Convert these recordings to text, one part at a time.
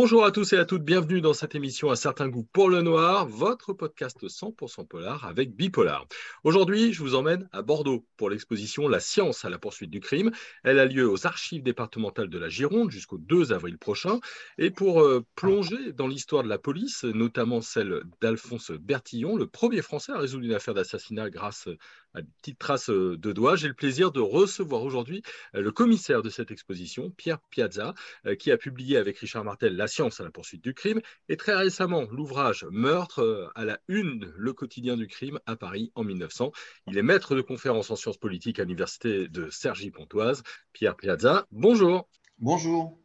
Bonjour à tous et à toutes, bienvenue dans cette émission à certains goûts pour le noir, votre podcast 100% polar avec Bipolar. Aujourd'hui, je vous emmène à Bordeaux pour l'exposition La science à la poursuite du crime. Elle a lieu aux archives départementales de la Gironde jusqu'au 2 avril prochain. Et pour euh, plonger dans l'histoire de la police, notamment celle d'Alphonse Bertillon, le premier Français à résoudre une affaire d'assassinat grâce à petite trace euh, de doigts, j'ai le plaisir de recevoir aujourd'hui euh, le commissaire de cette exposition, Pierre Piazza, qui a publié avec Richard Martel la science à la poursuite du crime, et très récemment l'ouvrage Meurtre euh, à la une, le quotidien du crime à Paris en 1900. Il est maître de conférences en sciences politiques à l'université de Cergy-Pontoise. Pierre Piazza, bonjour. Bonjour.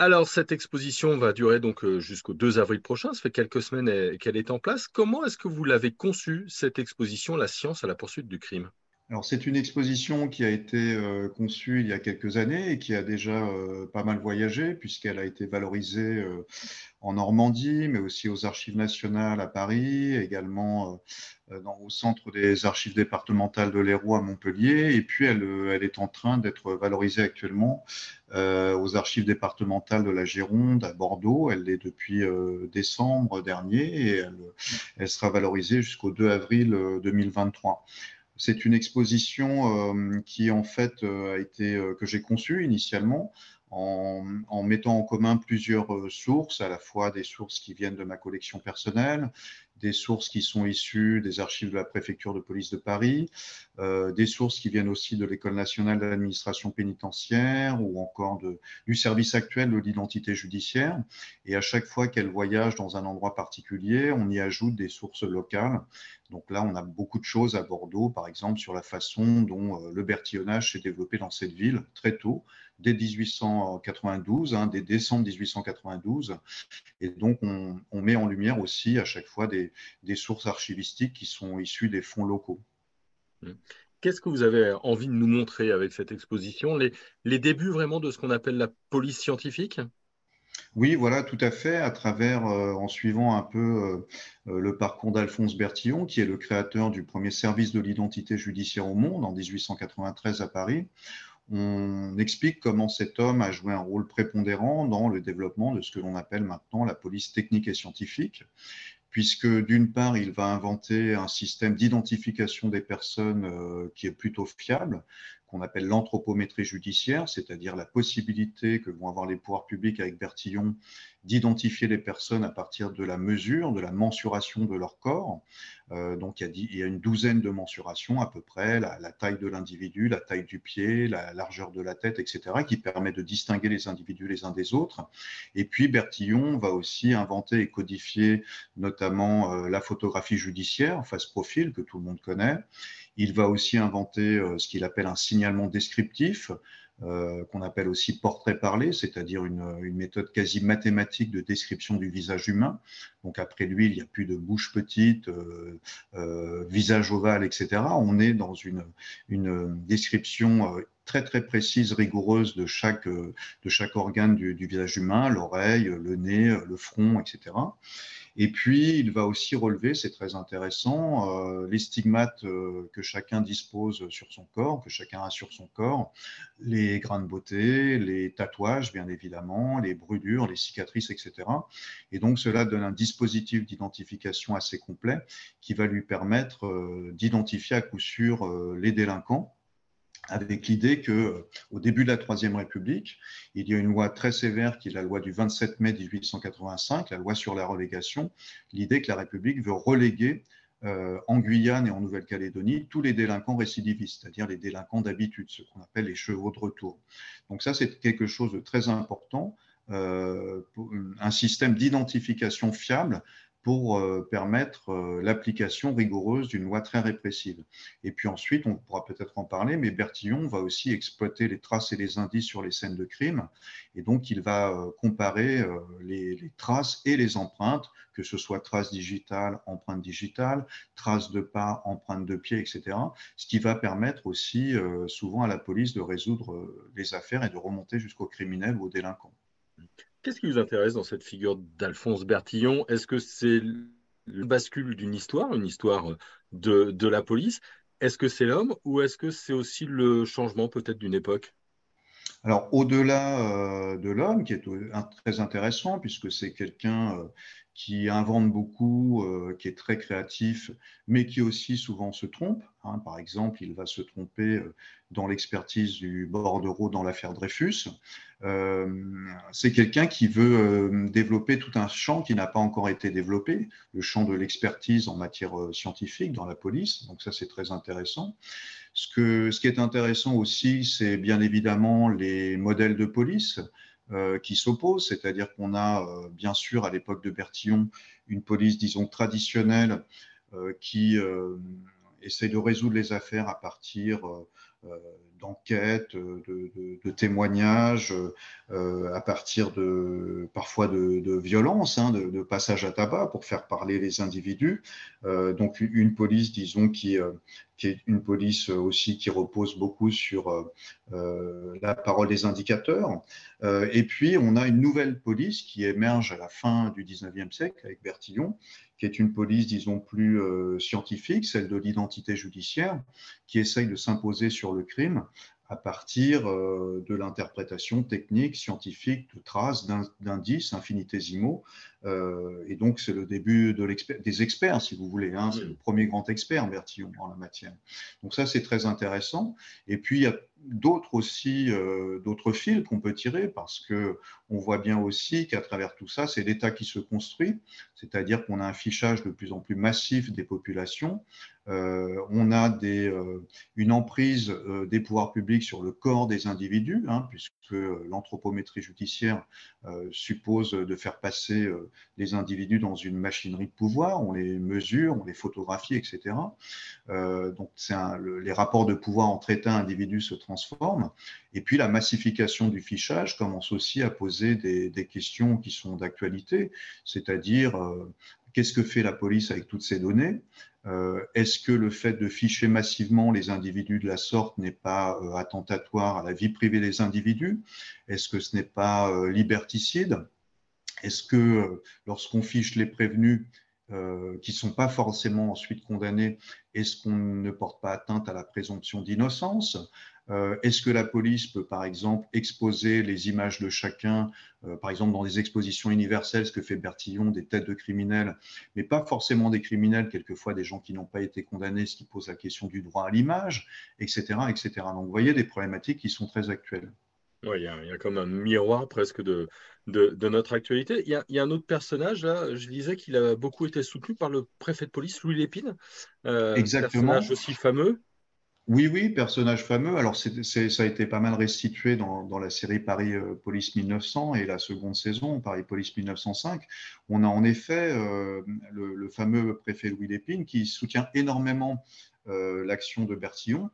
Alors, cette exposition va durer donc euh, jusqu'au 2 avril prochain. Ça fait quelques semaines qu'elle est en place. Comment est-ce que vous l'avez conçue, cette exposition, La science à la poursuite du crime? Alors c'est une exposition qui a été euh, conçue il y a quelques années et qui a déjà euh, pas mal voyagé puisqu'elle a été valorisée euh, en Normandie, mais aussi aux Archives nationales à Paris, également au centre des Archives départementales de l'Hérault à Montpellier, et puis elle, est en train d'être valorisée actuellement aux Archives départementales de la Gironde à Bordeaux. Elle l'est depuis décembre dernier et elle, elle sera valorisée jusqu'au 2 avril 2023. C'est une exposition euh, qui en fait euh, a été euh, que j'ai conçue initialement en, mettant en commun plusieurs sources, à la fois des sources qui viennent de ma collection personnelle, des sources qui sont issues des archives de la préfecture de police de Paris, des sources qui viennent aussi de l'École nationale d'administration pénitentiaire ou encore du service actuel de l'identité judiciaire. Et à chaque fois qu'elle voyage dans un endroit particulier, on y ajoute des sources locales donc là, on a beaucoup de choses à Bordeaux, par exemple, sur la façon dont euh, le bertillonnage s'est développé dans cette ville très tôt, dès 1892, hein, dès décembre 1892. Et donc, on, met en lumière aussi à chaque fois des, sources archivistiques qui sont issues des fonds locaux. Mmh. Qu'est-ce que vous avez envie de nous montrer avec cette exposition? Les débuts vraiment de ce qu'on appelle la police scientifique? Oui, voilà, tout à fait, à travers, euh, en suivant un peu euh, euh, le parcours d'Alphonse Bertillon, qui est le créateur du premier service de l'identité judiciaire au monde en 1893 à Paris. On explique comment cet homme a joué un rôle prépondérant dans le développement de ce que l'on appelle maintenant la police technique et scientifique, puisque d'une part, il va inventer un système d'identification des personnes qui est plutôt fiable, qu'on appelle l'anthropométrie judiciaire, c'est-à-dire la possibilité que vont avoir les pouvoirs publics avec Bertillon d'identifier les personnes à partir de la mesure, de la mensuration de leur corps. Euh, donc il y, a, une douzaine de mensurations à peu près, la, taille de l'individu, la taille du pied, la largeur de la tête, etc., qui permet de distinguer les individus les uns des autres. Et puis Bertillon va aussi inventer et codifier notamment euh, la photographie judiciaire, face profil, que tout le monde connaît. Il va aussi inventer euh, ce qu'il appelle un signalement descriptif, euh, qu'on appelle aussi portrait parlé, c'est-à-dire une, méthode quasi mathématique de description du visage humain. Donc après lui, il n'y a plus de bouche petite, euh, visage ovale, etc. On est dans une, description très très précise, rigoureuse de chaque, de chaque organe du visage humain, l'oreille, le nez, le front, etc. Et puis, il va aussi relever, c'est très intéressant, euh, les stigmates euh, que chacun dispose sur son corps, que chacun a sur son corps, les grains de beauté, les tatouages, bien évidemment, les brûlures, les cicatrices, etc. Et donc, cela donne un dispositif d'identification assez complet qui va lui permettre euh, d'identifier à coup sûr les délinquants avec l'idée que euh, au début de la Troisième République, il y a une loi très sévère qui est la loi du 27 mai 1885, la loi sur la relégation, l'idée que la République veut reléguer euh, en Guyane et en Nouvelle-Calédonie tous les délinquants récidivistes, c'est-à-dire les délinquants d'habitude, ce qu'on appelle les chevaux de retour. Donc ça, c'est quelque chose de très important, euh, un système d'identification fiable pour euh, permettre euh, l'application rigoureuse d'une loi très répressive. Et puis ensuite, on pourra peut-être en parler, mais Bertillon va aussi exploiter les traces et les indices sur les scènes de crime, et donc il va euh, comparer les, traces et les empreintes, que ce soit traces digitales, empreintes digitales, traces de pas, empreintes de pied, etc., ce qui va permettre aussi souvent à la police de résoudre les affaires et de remonter jusqu'aux criminels ou aux délinquants. Qu'est-ce qui vous intéresse dans cette figure d'Alphonse Bertillon? Est-ce que c'est le bascule d'une histoire, une histoire de, de la police? Est-ce que c'est l'homme ou est-ce que c'est aussi le changement peut-être d'une époque? Alors, au-delà de l'homme, qui est très intéressant, puisque c'est quelqu'un qui invente beaucoup, euh, qui est très créatif, mais qui aussi souvent se trompe. Hein. Par exemple, il va se tromper euh, dans l'expertise du bordereau dans l'affaire Dreyfus. Euh, c'est quelqu'un qui veut développer tout un champ qui n'a pas encore été développé, le champ de l'expertise en matière scientifique dans la police. Donc ça, c'est très intéressant. Ce, ce qui est intéressant aussi, c'est bien évidemment les modèles de police. Euh, qui s'opposent, c'est-à-dire qu'on a euh, bien sûr à l'époque de Bertillon une police, disons, traditionnelle euh, qui essaie de résoudre les affaires à partir d'enquêtes, de, témoignages, à partir de parfois de, de violence, hein, de, passage à tabac pour faire parler les individus. donc une police, disons, qui, est une police aussi qui repose beaucoup sur euh, euh, la parole des indicateurs. Euh, et puis, on a une nouvelle police qui émerge à la fin du 19e siècle avec Bertillon, qui est une police, disons, plus scientifique, celle de l'identité judiciaire, qui essaye de s'imposer sur le crime à partir de l'interprétation technique, scientifique de traces, d'indices infinitésimaux, euh, et donc, c'est le début de des experts, si vous voulez. Hein. C'est le premier grand expert, Bertillon, en la matière. Donc ça, c'est très intéressant. Et puis, il y a d'autres aussi, euh, d'autres fils qu'on peut tirer, parce que on voit bien aussi qu'à travers tout ça, c'est l'État qui se construit, c'est-à-dire qu'on a un fichage de plus en plus massif des populations. Euh, on a des, une emprise des pouvoirs publics sur le corps des individus, hein, puisque l'anthropométrie judiciaire suppose de faire passer les individus dans une machinerie de pouvoir, on les mesure, on les photographie, etc. Euh, donc les rapports de pouvoir entre États et individus se transforment. Et puis la massification du fichage commence aussi à poser des, questions qui sont d'actualité, c'est-à-dire euh, qu'est-ce que fait la police avec toutes ces données? Euh, Est-ce que le fait de ficher massivement les individus de la sorte n'est pas attentatoire à la vie privée des individus? Est-ce que ce n'est pas liberticide? Est-ce que euh, lorsqu'on fiche les prévenus euh, qui ne sont pas forcément ensuite condamnés, est-ce qu'on ne porte pas atteinte à la présomption d'innocence? Euh, Est-ce que la police peut, par exemple, exposer les images de chacun, par exemple dans des expositions universelles, ce que fait Bertillon, des têtes de criminels, mais pas forcément des criminels, quelquefois des gens qui n'ont pas été condamnés, ce qui pose la question du droit à l'image, etc., etc. Donc vous voyez des problématiques qui sont très actuelles. Oui, il y, a comme un miroir presque de, de, notre actualité. Il y, a, un autre personnage, là, je disais qu'il a beaucoup été soutenu par le préfet de police, Louis Lépine. Euh, Exactement. Personnage aussi fameux. Oui, oui, personnage fameux. Alors, ça a été pas mal restitué dans, la série Paris euh, Police 1900 et la seconde saison, Paris Police 1905. On a en effet euh, le, fameux préfet Louis Lépine qui soutient énormément l'action de Bertillon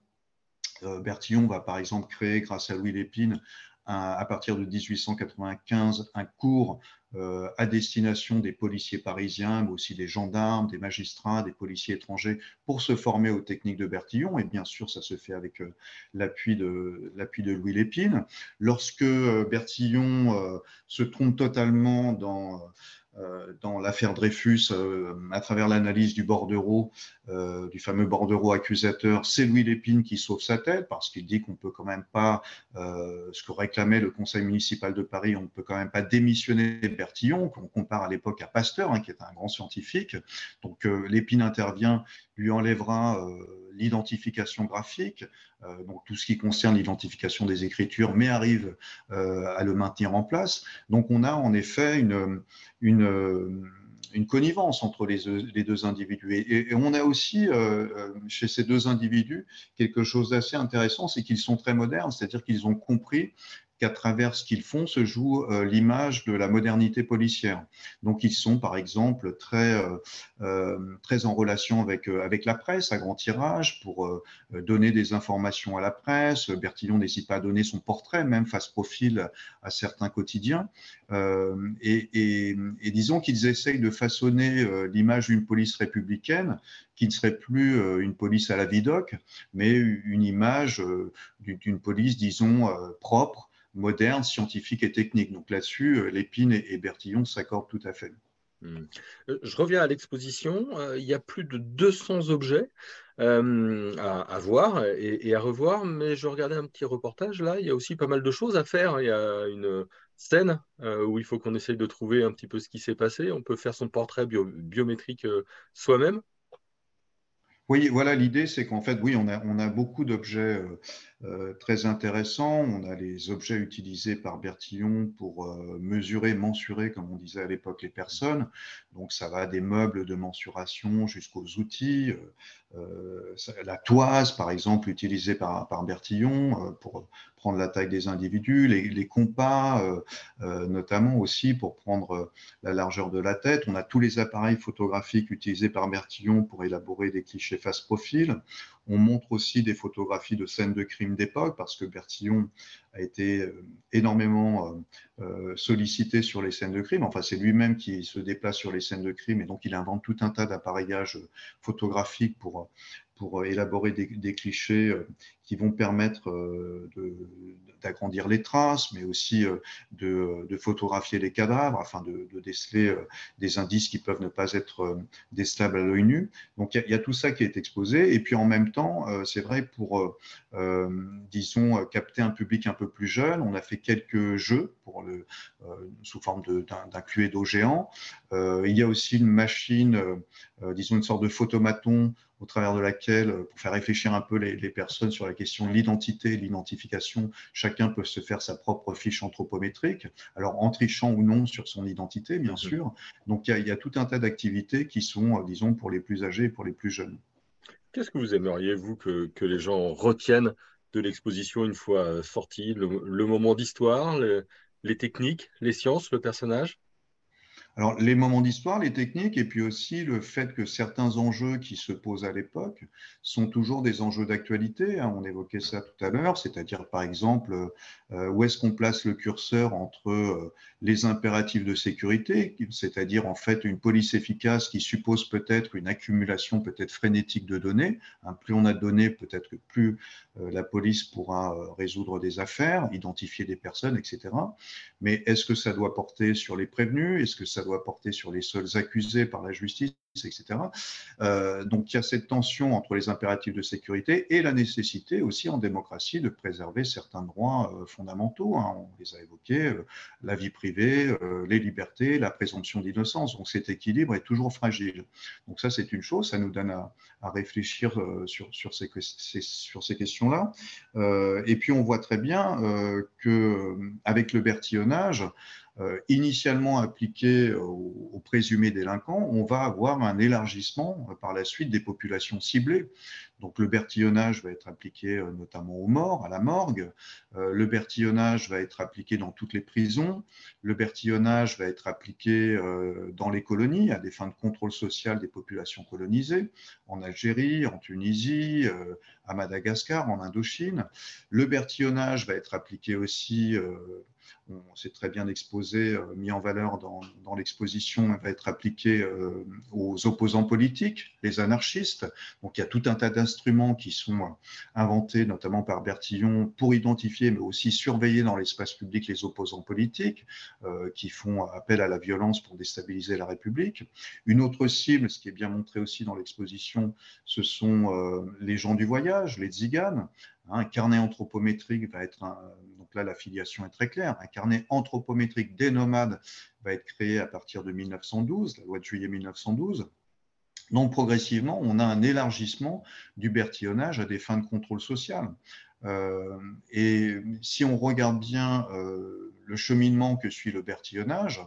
euh, Bertillon va par exemple créer, grâce à Louis Lépine, à partir de 1895, un cours euh, à destination des policiers parisiens, mais aussi des gendarmes, des magistrats, des policiers étrangers, pour se former aux techniques de Bertillon. Et bien sûr, ça se fait avec euh, l'appui de, de Louis Lépine. Lorsque Bertillon se trompe totalement dans euh, dans l'affaire Dreyfus, euh, à travers l'analyse du bordereau, euh, du fameux bordereau accusateur, c'est Louis Lépine qui sauve sa tête parce qu'il dit qu'on ne peut quand même pas, ce que réclamait le Conseil municipal de Paris, on ne peut quand même pas démissionner Bertillon, qu'on compare à l'époque à Pasteur, hein, qui est un grand scientifique. Donc Lépine intervient, lui enlèvera l'identification graphique, euh, donc tout ce qui concerne l'identification des écritures, mais arrive euh, à le maintenir en place. Donc on a en effet une, une, connivence entre les, les deux individus. Et, on a aussi euh, chez ces deux individus quelque chose d'assez intéressant, c'est qu'ils sont très modernes, c'est-à-dire qu'ils ont compris qu'à travers ce qu'ils font se joue euh, l'image de la modernité policière. Donc ils sont par exemple très, euh, euh, très en relation avec, avec la presse à grand tirage pour donner des informations à la presse. Bertillon n'hésite pas à donner son portrait, même face profil à certains quotidiens. Et, et, et, disons qu'ils essayent de façonner l'image d'une police républicaine qui ne serait plus une police à la vidoc, mais une image d'une police, disons, propre, moderne, scientifique et technique. Donc là-dessus, euh, Lépine et Bertillon s'accordent tout à fait. Hmm. Je reviens à l'exposition. Il y a plus de 200 objets à, voir et, à revoir, mais je regardais un petit reportage là. Il y a aussi pas mal de choses à faire. Il y a une scène où il faut qu'on essaye de trouver un petit peu ce qui s'est passé. On peut faire son portrait biométrique soi-même. Oui, voilà, l'idée, c'est qu'en fait, oui, on a, on a beaucoup d'objets euh, euh, très intéressants. On a les objets utilisés par Bertillon pour euh, mesurer, mensurer, comme on disait à l'époque, les personnes. Donc, ça va des meubles de mensuration jusqu'aux outils. la toise, par exemple, utilisée par, par Bertillon pour prendre la taille des individus, les, les compas, notamment aussi pour prendre la largeur de la tête. On a tous les appareils photographiques utilisés par Bertillon pour élaborer des clichés face profil. On montre aussi des photographies de scènes de crime d'époque parce que Bertillon a été euh, énormément euh, euh, sollicité sur les scènes de crime. Enfin, c'est lui-même qui se déplace sur les scènes de crime et donc il invente tout un tas d'appareillages photographiques pour, pour élaborer des, clichés qui vont permettre d'agrandir les traces, mais aussi de, photographier les cadavres afin de, déceler des indices qui peuvent ne pas être décelables à l'œil nu. Donc il y, a tout ça qui est exposé. Et puis en même temps, c'est vrai pour, disons, capter un public un peu plus jeune, on a fait quelques jeux pour le, sous forme d'un Cluedo géant. il y a aussi une machine, disons une sorte de photomaton au travers de laquelle, euh, pour faire réfléchir un peu les, personnes sur la question de l'identité l'identification, chacun peut se faire sa propre fiche anthropométrique, alors en trichant ou non sur son identité, bien sûr. Donc il y, a, tout un tas d'activités qui sont, euh, disons, pour les plus âgés et pour les plus jeunes. Qu'est-ce que vous aimeriez, vous, que, les gens retiennent de l'exposition une fois euh, sortie le, moment d'histoire, les techniques, les sciences, le personnage? Alors, les moments d'histoire, les techniques, et puis aussi le fait que certains enjeux qui se posent à l'époque sont toujours des enjeux d'actualité. Hein. on évoquait ça tout à l'heure, c'est-à-dire, par exemple, euh, où est-ce qu'on place le curseur entre euh, les impératifs de sécurité, c'est-à-dire en fait une police efficace qui suppose peut-être une accumulation peut-être frénétique de données. Hein. plus on a de données, peut-être que plus euh, la police pourra résoudre des affaires, identifier des personnes, etc. Mais est-ce que ça doit porter sur les prévenus? Est-ce que ça doit sur les seuls accusés par la justice, etc. Euh, donc il y a cette tension entre les impératifs de sécurité et la nécessité aussi en démocratie de préserver certains droits euh, fondamentaux. Hein. on les a évoqués, euh, la vie privée, les libertés, la présomption d'innocence. Donc cet équilibre est toujours fragile. Donc ça c'est une chose, ça nous donne à, réfléchir sur, ces, questions-là. et puis on voit très bien que avec le bertillonnage, euh, initialement appliqué aux, présumés délinquants, on va avoir un élargissement euh, par la suite des populations ciblées. Donc le bertillonnage va être appliqué euh, notamment aux morts, à la morgue. le bertillonnage va être appliqué dans toutes les prisons. Le bertillonnage va être appliqué dans les colonies à des fins de contrôle social des populations colonisées, en Algérie, en Tunisie, à Madagascar, en Indochine. Le bertillonnage va être appliqué aussi c'est très bien exposé, euh, mis en valeur dans, l'exposition, va être appliqué euh, aux opposants politiques, les anarchistes. Donc il y a tout un tas d'instruments qui sont inventés, notamment par Bertillon, pour identifier, mais aussi surveiller dans l'espace public les opposants politiques, euh, qui font appel à la violence pour déstabiliser la République. Une autre cible, ce qui est bien montré aussi dans l'exposition, ce sont les gens du voyage, les tziganes, un carnet anthropométrique va être, donc là la filiation est très claire, un carnet anthropométrique des nomades va être créé à partir de 1912, la loi de juillet 1912. Donc progressivement, on a un élargissement du bertillonnage à des fins de contrôle social. Euh, et si on regarde bien euh, le cheminement que suit le bertillonnage,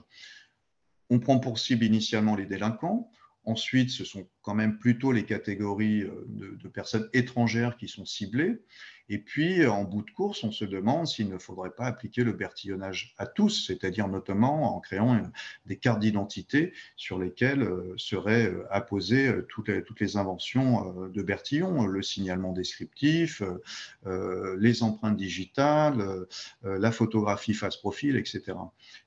on prend pour cible initialement les délinquants, Ensuite, ce sont quand même plutôt les catégories euh, de, personnes étrangères qui sont ciblées. Et puis, en bout de course, on se demande s'il ne faudrait pas appliquer le bertillonnage à tous, c'est-à-dire notamment en créant des cartes d'identité sur lesquelles euh, seraient euh, apposées euh, toutes les, inventions de Bertillon, le signalement descriptif, les empreintes digitales, la photographie face profil, etc.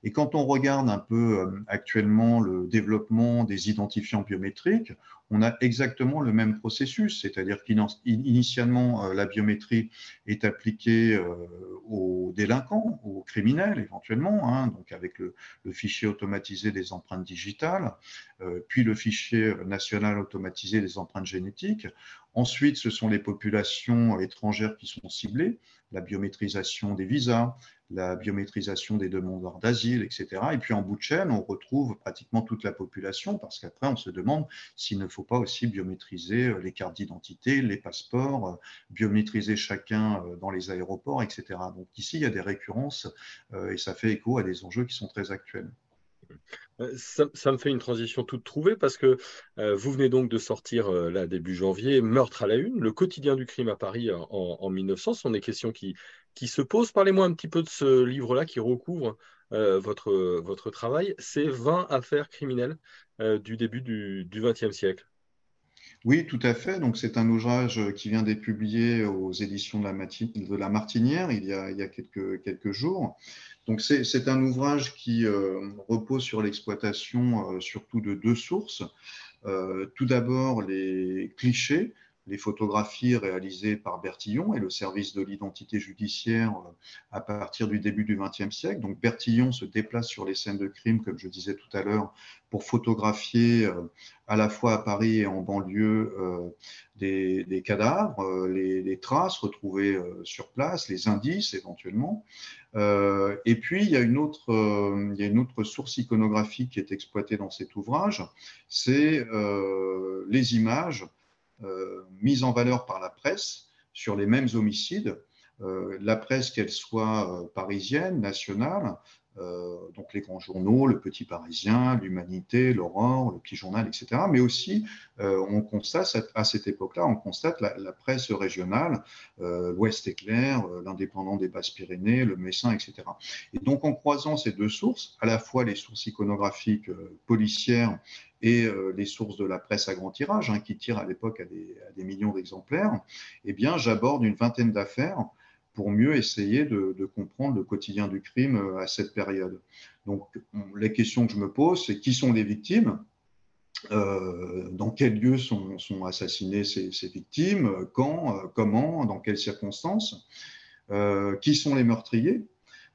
Et quand on regarde un peu actuellement le développement des identifiants biométriques, on a exactement le même processus, c'est-à-dire qu'initialement, euh, la biométrie est appliquée euh, aux délinquants, aux criminels éventuellement, hein, donc avec le, fichier automatisé des empreintes digitales, euh, puis le fichier national automatisé des empreintes génétiques. Ensuite, ce sont les populations étrangères qui sont ciblées, la biométrisation des visas, la biométrisation des demandeurs d'asile, etc. Et puis en bout de chaîne, on retrouve pratiquement toute la population parce qu'après, on se demande s'il ne faut pas aussi biométriser euh, les cartes d'identité, les passeports, euh, biométriser chacun euh, dans les aéroports, etc. Donc ici, il y a des récurrences et ça fait écho à des enjeux qui sont très actuels. Ça, me fait une transition toute trouvée parce que vous venez donc de sortir là début janvier Meurtre à la une, le quotidien du crime à Paris en, en 1900. Ce sont des questions qui, se pose. Parlez-moi un petit peu de ce livre-là qui recouvre euh, votre, votre travail. C'est 20 affaires criminelles euh, du début du XXe siècle. Oui, tout à fait. Donc, c'est un ouvrage qui vient d'être publié aux éditions de la, Martinière il y a, quelques, jours. Donc, c'est un ouvrage qui euh, repose sur l'exploitation surtout de deux sources. tout d'abord, les clichés les photographies réalisées par Bertillon et le service de l'identité judiciaire euh, à partir du début du XXe siècle. Donc Bertillon se déplace sur les scènes de crime, comme je disais tout à l'heure, pour photographier euh, à la fois à Paris et en banlieue euh, des, cadavres, les, traces retrouvées sur place, les indices éventuellement. et puis, il y, a une autre, il y a une autre source iconographique qui est exploitée dans cet ouvrage, c'est les images euh, mise en valeur par la presse sur les mêmes homicides. Euh, la presse, qu'elle soit euh, parisienne, nationale, donc les grands journaux, le Petit Parisien, l'Humanité, l'Aurore, le Petit Journal, etc. Mais aussi, on constate à cette époque-là, on constate la, presse régionale, l'Ouest éclair, l'Indépendant des Basses-Pyrénées, le Messin, etc. Et donc, en croisant ces deux sources, à la fois les sources iconographiques policières et euh, les sources de la presse à grand tirage, hein, qui tirent à l'époque à des, millions d'exemplaires, eh bien, j'aborde une vingtaine d'affaires pour mieux essayer de, comprendre le quotidien du crime euh, à cette période. Donc, les questions que je me pose, c'est qui sont les victimes euh, dans quel lieu sont, assassinées ces, victimes, quand, comment, dans quelles circonstances, qui sont les meurtriers,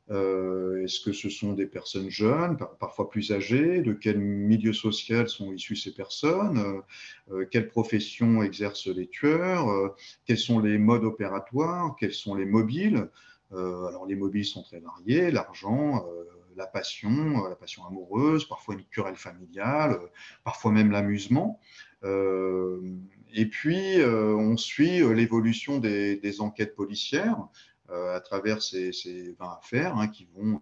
euh, est-ce que ce sont des personnes jeunes, parfois plus âgées? De quel milieu social sont issues ces personnes? Euh, euh, Quelles professions exercent les tueurs? Quels sont les modes opératoires? Quels sont les mobiles? Alors les mobiles sont très variés, l'argent, la passion, la passion amoureuse, parfois une querelle familiale, parfois même l'amusement. et puis, on suit l'évolution des, enquêtes policières. Euh, à travers ces, 20 affaires hein, qui vont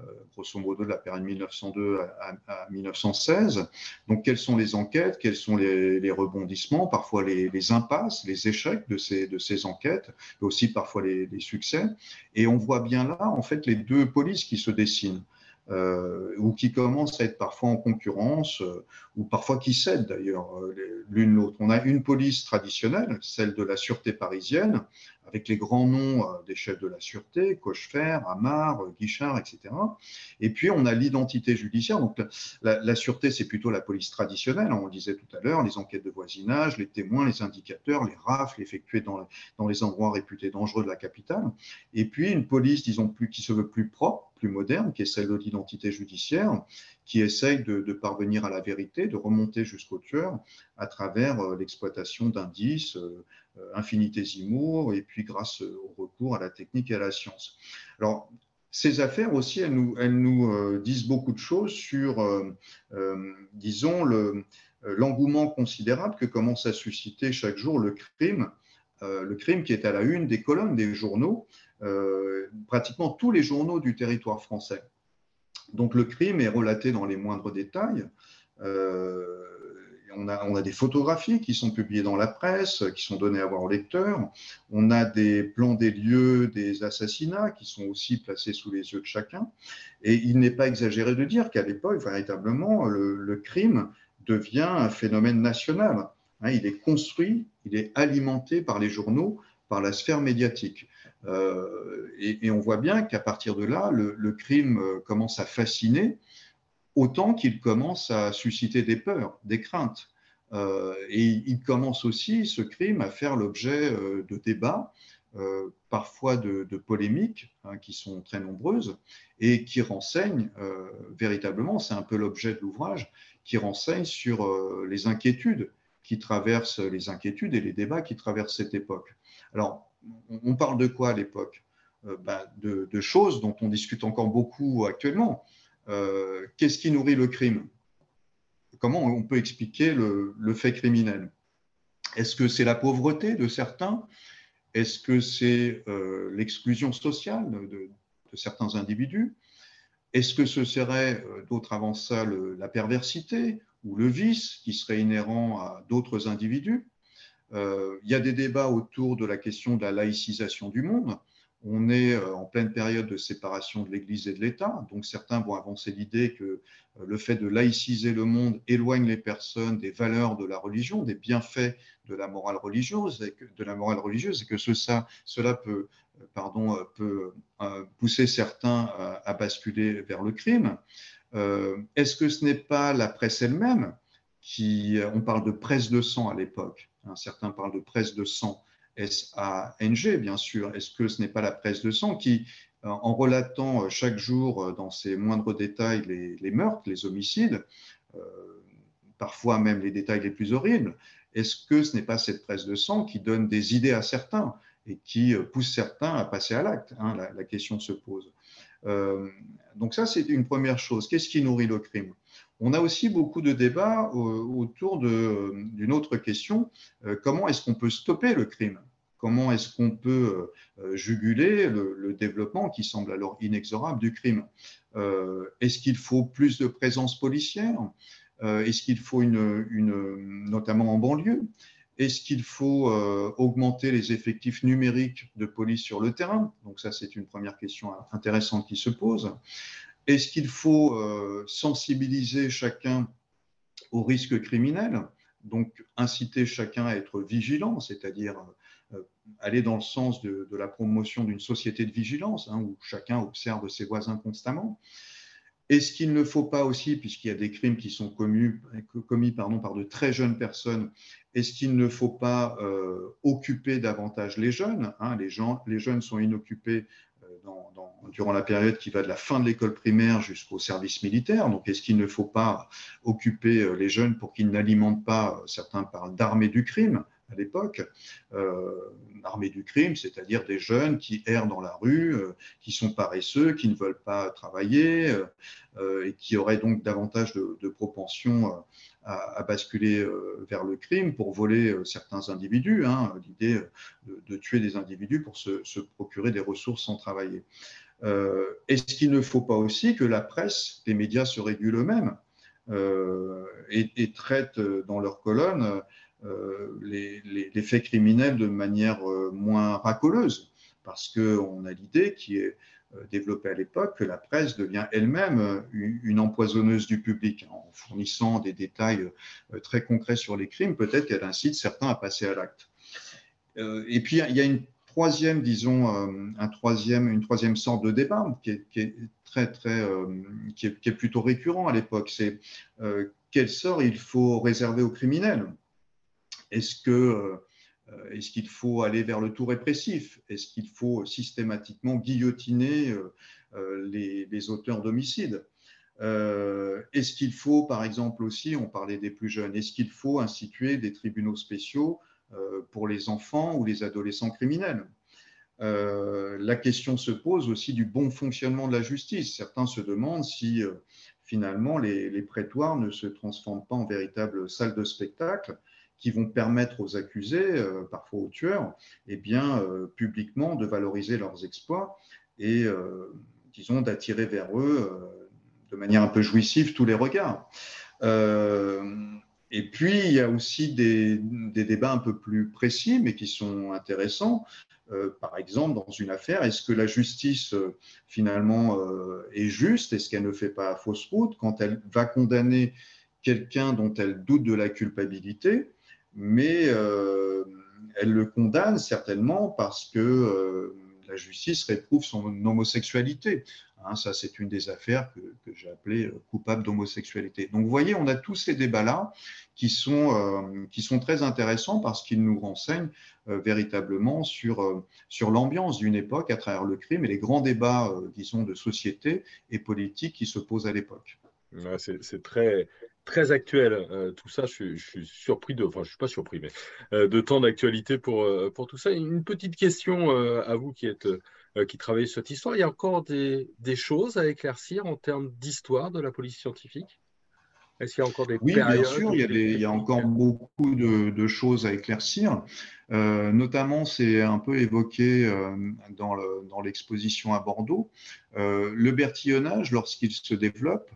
euh, grosso modo de la période 1902 à, 1916. Donc, quelles sont les enquêtes, quels sont les, rebondissements, parfois les, impasses, les échecs de ces, de ces enquêtes, mais aussi parfois les, succès. Et on voit bien là, en fait, les deux polices qui se dessinent. Euh, ou qui commencent à être parfois en concurrence, ou parfois qui cèdent d'ailleurs l'une l'autre. On a une police traditionnelle, celle de la sûreté parisienne, avec les grands noms euh, des chefs de la sûreté, Cochefer, Amar, euh, Guichard, etc. Et puis, on a l'identité judiciaire. Donc, la, sûreté, c'est plutôt la police traditionnelle, on le disait tout à l'heure, les enquêtes de voisinage, les témoins, les indicateurs, les rafles effectués dans, dans les endroits réputés dangereux de la capitale. Et puis, une police, disons, plus, qui se veut plus propre, plus moderne, qui est celle de l'identité judiciaire, qui essaye de, parvenir à la vérité, de remonter jusqu'au tueur à travers euh, l'exploitation d'indices, euh, infinitésimaux, et puis grâce au recours à la technique et à la science. Alors, ces affaires aussi, elles nous, euh, disent beaucoup de choses sur, euh, disons, l'engouement considérable que commence à susciter chaque jour le crime, le crime qui est à la une des colonnes des journaux, pratiquement tous les journaux du territoire français. Donc le crime est relaté dans les moindres détails on a, des photographies qui sont publiées dans la presse, qui sont données à voir aux lecteurs. On a des plans des lieux des assassinats qui sont aussi placés sous les yeux de chacun. Et il n'est pas exagéré de dire qu'à l'époque, véritablement, le, crime devient un phénomène national. Hein, il est construit, il est alimenté par les journaux, par la sphère médiatique. Euh, et, on voit bien qu'à partir de là, le crime euh, commence à fasciner autant qu'il commence à susciter des peurs, des craintes. et il commence aussi, ce crime, à faire l'objet de débats, parfois de, polémiques, hein, qui sont très nombreuses, et qui renseignent véritablement, c'est un peu l'objet de l'ouvrage, qui renseignent sur les inquiétudes qui traversent les inquiétudes et les débats qui traversent cette époque. Alors, on parle de quoi à l'époque? Euh, bah, de, choses dont on discute encore beaucoup actuellement. Euh, qu'est-ce qui nourrit le crime? Comment on peut expliquer le, fait criminel? Est-ce que c'est la pauvreté de certains? Est-ce que c'est euh, l'exclusion sociale de, certains individus? Est-ce que ce serait, d'autres avant ça, la perversité ou le vice qui serait inhérent à d'autres individus? Il y a des débats autour de la question de la laïcisation du monde. On est euh, en pleine période de séparation de l'Église et de l'État, donc certains vont avancer l'idée que euh, le fait de laïciser le monde éloigne les personnes des valeurs de la religion, des bienfaits de la morale religieuse, et que, cela peut, euh, pousser certains à, basculer vers le crime. Est-ce que ce n'est pas la presse elle-même qui, on parle de presse de sang à l'époque, certains parlent de presse de sang, S-A-N-G, bien sûr. Est-ce que ce n'est pas la presse de sang qui, euh, en relatant euh, chaque jour euh, dans ses moindres détails les, meurtres, les homicides, parfois même les détails les plus horribles, est-ce que ce n'est pas cette presse de sang qui donne des idées à certains et qui pousse certains à passer à l'acte hein, la, question se pose. donc ça, c'est une première chose. Qu'est-ce qui nourrit le crime? On a aussi beaucoup de débats autour d'une autre question. Euh, comment est-ce qu'on peut stopper le crime? Comment est-ce qu'on peut euh, juguler le, développement qui semble alors inexorable du crime? Euh, Est-ce qu'il faut plus de présence policière? Est-ce qu'il faut une, notamment en banlieue? Est-ce qu'il faut augmenter les effectifs numériques de police sur le terrain? Donc ça, c'est une première question intéressante qui se pose. Est-ce qu'il faut euh, sensibiliser chacun au risque criminel? Donc inciter chacun à être vigilant, c'est-à-dire euh, aller dans le sens de, la promotion d'une société de vigilance, hein, où chacun observe ses voisins constamment. Est-ce qu'il ne faut pas aussi, puisqu'il y a des crimes qui sont commis, par de très jeunes personnes, est-ce qu'il ne faut pas euh, occuper davantage les jeunes hein, les jeunes sont inoccupés durant la période qui va de la fin de l'école primaire jusqu'au service militaire. Donc, est-ce qu'il ne faut pas occuper euh, les jeunes pour qu'ils n'alimentent pas, euh, certains parlent d'armée du crime à l'époque, euh, armée du crime, c'est-à-dire des jeunes qui errent dans la rue, qui sont paresseux, qui ne veulent pas travailler et qui auraient donc davantage de, de propension à, basculer euh, vers le crime pour voler euh, certains individus. Hein, l'idée de, tuer des individus pour se, procurer des ressources sans travailler. Euh, est-ce qu'il ne faut pas aussi que la presse, les médias se régulent eux-mêmes et, traitent dans leurs colonnes les, les, faits criminels de manière moins racoleuse? Parce qu'on a l'idée qui est euh, développée à l'époque que la presse devient elle-même euh, une empoisonneuse du public. En fournissant des détails euh, très concrets sur les crimes, peut-être qu'elle incite certains à passer à l'acte. Et puis, il y a une troisième, disons, un troisième, une troisième sorte de débat qui est, très, très, qui est, plutôt récurrent à l'époque. C'est quel sort il faut réserver aux criminels? Est-ce que est-ce qu'il faut aller vers le tout répressif? Est-ce qu'il faut systématiquement guillotiner euh, euh, les, auteurs d'homicides? Est-ce qu'il faut, par exemple aussi, on parlait des plus jeunes, est-ce qu'il faut instituer des tribunaux spéciaux pour les enfants ou les adolescents criminels? La question se pose aussi du bon fonctionnement de la justice. Certains se demandent si finalement les, les, prétoires ne se transforment pas en véritables salles de spectacle qui vont permettre aux accusés, euh, parfois aux tueurs, eh bien, euh, publiquement de valoriser leurs exploits et, euh, disons, d'attirer vers eux de manière un peu jouissive tous les regards. et puis, il y a aussi des, débats un peu plus précis, mais qui sont intéressants. par exemple, dans une affaire, est-ce que la justice, finalement, est juste? Est-ce qu'elle ne fait pas fausse route? Quand elle va condamner quelqu'un dont elle doute de la culpabilité mais euh, elle le condamne certainement parce que euh, la justice réprouve son homosexualité. Hein, ça, c'est une des affaires que, j'ai appelées euh, coupable d'homosexualité. Donc, vous voyez, on a tous ces débats-là qui, sont qui sont très intéressants parce qu'ils nous renseignent véritablement sur, sur l'ambiance d'une époque à travers le crime et les grands débats, disons, de société et politique qui se posent à l'époque. c'est très, très actuel. tout ça, je, suis surpris de, enfin, je suis pas surpris, mais de temps d'actualité pour, pour tout ça. Une petite question à vous qui êtes euh, qui travaillent sur cette histoire. Il y a encore des, choses à éclaircir en termes d'histoire de la police scientifique? Est-ce qu'il y a encore des Oui, bien sûr, il y, a il y a, encore beaucoup de, choses à éclaircir. Euh, notamment, c'est un peu évoqué euh, dans l'exposition à Bordeaux. le bertillonnage, lorsqu'il se développe,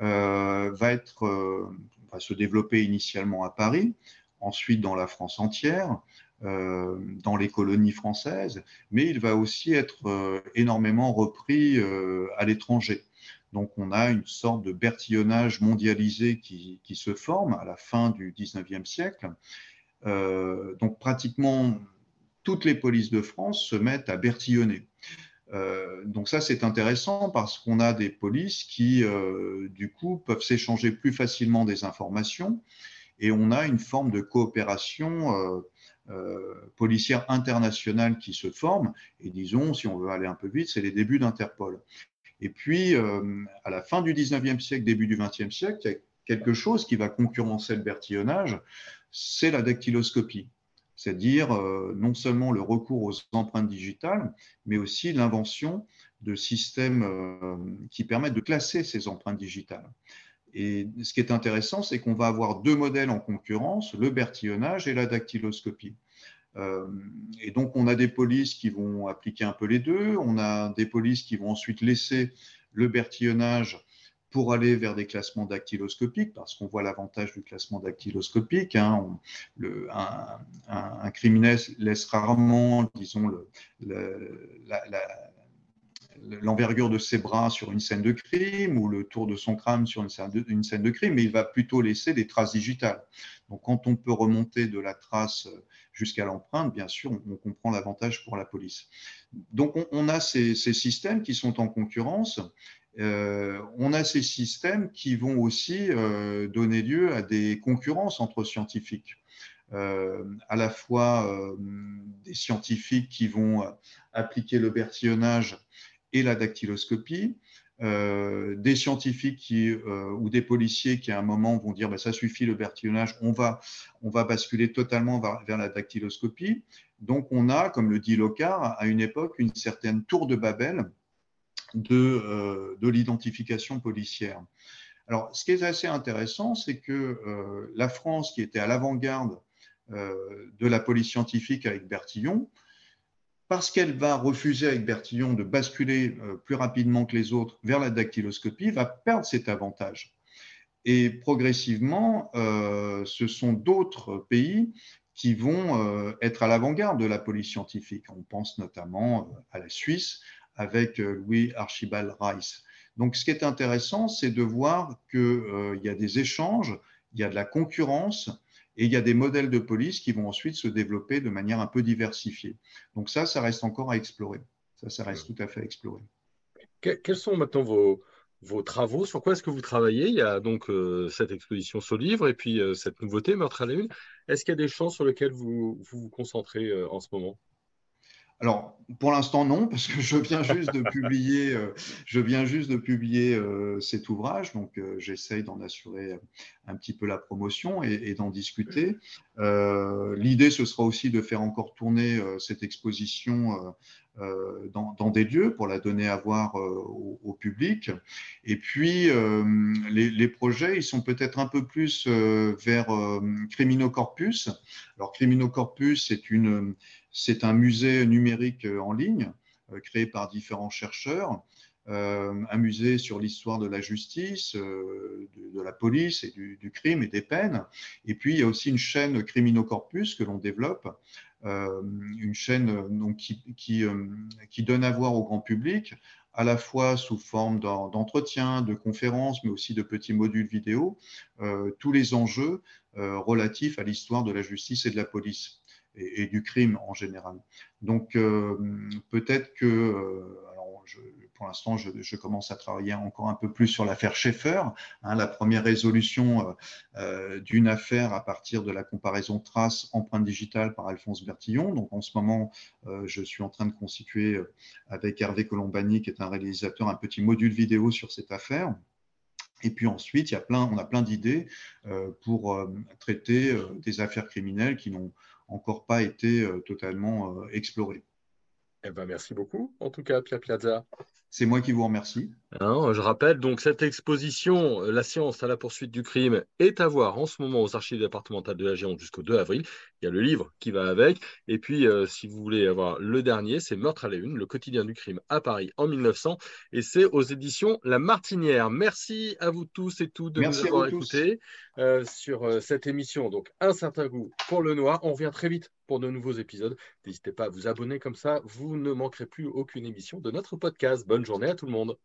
va, être, va se développer initialement à Paris, ensuite dans la France entière, euh, dans les colonies françaises, mais il va aussi être euh, énormément repris euh, à l'étranger. Donc on a une sorte de bertillonnage mondialisé qui, qui se forme à la fin du 19e siècle. donc pratiquement toutes les polices de France se mettent à bertillonner. Donc ça, c'est intéressant parce qu'on a des polices qui, du coup, peuvent s'échanger plus facilement des informations et on a une forme de coopération euh, policière internationale qui se forme. Et disons, si on veut aller un peu vite, c'est les débuts d'Interpol. Et puis, euh, à la fin du 19e siècle, début du 20e siècle, il y a quelque chose qui va concurrencer le bertillonnage, c'est la dactyloscopie. C'est-à-dire euh, non seulement le recours aux empreintes digitales, mais aussi l'invention de systèmes qui permettent de classer ces empreintes digitales. Et ce qui est intéressant, c'est qu'on va avoir deux modèles en concurrence, le bertillonnage et la dactyloscopie. Euh, et donc, on a des polices qui vont appliquer un peu les deux, on a des polices qui vont ensuite laisser le bertillonnage pour aller vers des classements dactyloscopiques, parce qu'on voit l'avantage du classement dactyloscopique. Hein. un, criminel laisse rarement, disons, l'envergure de ses bras sur une scène de crime ou le tour de son crâne sur une scène de, crime, mais il va plutôt laisser des traces digitales. Donc quand on peut remonter de la trace jusqu'à l'empreinte, bien sûr, on, comprend l'avantage pour la police. Donc on, a ces, systèmes qui sont en concurrence. Euh, on a ces systèmes qui vont aussi euh, donner lieu à des concurrences entre scientifiques. Euh, à la fois des scientifiques qui vont appliquer le bertillonnage et la dactyloscopie. Des scientifiques ou des policiers qui à un moment vont dire bah, ça suffit le bertillonnage, on va, on va basculer totalement vers, la dactyloscopie. Donc on a, comme le dit Locard, à une époque une certaine tour de Babel de, euh, de l'identification policière. Alors ce qui est assez intéressant, c'est que la France, qui était à l'avant-garde de la police scientifique avec Bertillon, parce qu'elle va refuser avec Bertillon de basculer euh, plus rapidement que les autres vers la dactyloscopie, va perdre cet avantage. Et progressivement, euh, ce sont d'autres pays qui vont euh, être à l'avant-garde de la police scientifique. On pense notamment à la Suisse avec Louis Archibald Rice. Donc ce qui est intéressant, c'est de voir qu'il y a des échanges, il y a de la concurrence, et il y a des modèles de police qui vont ensuite se développer de manière un peu diversifiée. Donc ça, ça reste encore à explorer. Ça, ça reste tout à fait à explorer. Quels sont maintenant vos, vos travaux? Sur quoi est-ce que vous travaillez? Il y a donc euh, cette exposition sur livre et puis euh, cette nouveauté, Meurtre à la Une. Est-ce qu'il y a des champs sur lesquels vous vous, concentrez euh, en ce moment? Alors, pour l'instant, non, parce que je viens juste de publier, euh, je viens juste de publier euh, cet ouvrage, donc euh, j'essaye d'en assurer un petit peu la promotion et, d'en discuter. L'idée, ce sera aussi de faire encore tourner cette exposition dans, des lieux pour la donner à voir au, public. Et puis, les, les, projets, ils sont peut-être un peu plus vers Criminocorpus. Alors, Criminocorpus, c'est une c'est un musée numérique euh, en ligne euh, créé par différents chercheurs, euh, un musée sur l'histoire de la justice, de, la police et du, crime et des peines. Et puis, il y a aussi une chaîne Criminocorpus que l'on développe, une chaîne qui, qui, donne à voir au grand public à la fois sous forme d'entretiens, de conférences, mais aussi de petits modules vidéo, tous les enjeux relatifs à l'histoire de la justice et de la police. et, du crime en général. Donc peut-être que pour l'instant, je, commence à travailler encore un peu plus sur l'affaire Schaeffer, hein, la première résolution euh, euh, d'une affaire à partir de la comparaison trace empreinte digitale par Alphonse Bertillon. Donc en ce moment, euh, je suis en train de constituer avec Hervé Colombani, qui est un réalisateur, un petit module vidéo sur cette affaire. Et puis ensuite, il y a plein, on a plein d'idées pour traiter des affaires criminelles qui n'ont encore pas été totalement explorées. Eh ben, merci beaucoup, en tout cas, Pierre Piazza. C'est moi qui vous remercie. Hein, je rappelle donc cette exposition, euh, La science à la poursuite du crime, est à voir en ce moment aux archives départementales de la Gironde jusqu'au 2 avril. Il y a le livre qui va avec. Et puis, euh, si vous voulez avoir le dernier, c'est Meurtre à la Une, le quotidien du crime à Paris en 1900. Et c'est aux éditions La Martinière. Merci à vous tous et toutes de nous avoir écoutés euh, sur cette émission. Donc, un certain goût pour le noir. On revient très vite pour de nouveaux épisodes. N'hésitez pas à vous abonner comme ça. Vous ne manquerez plus aucune émission de notre podcast bonne journée à tout le monde.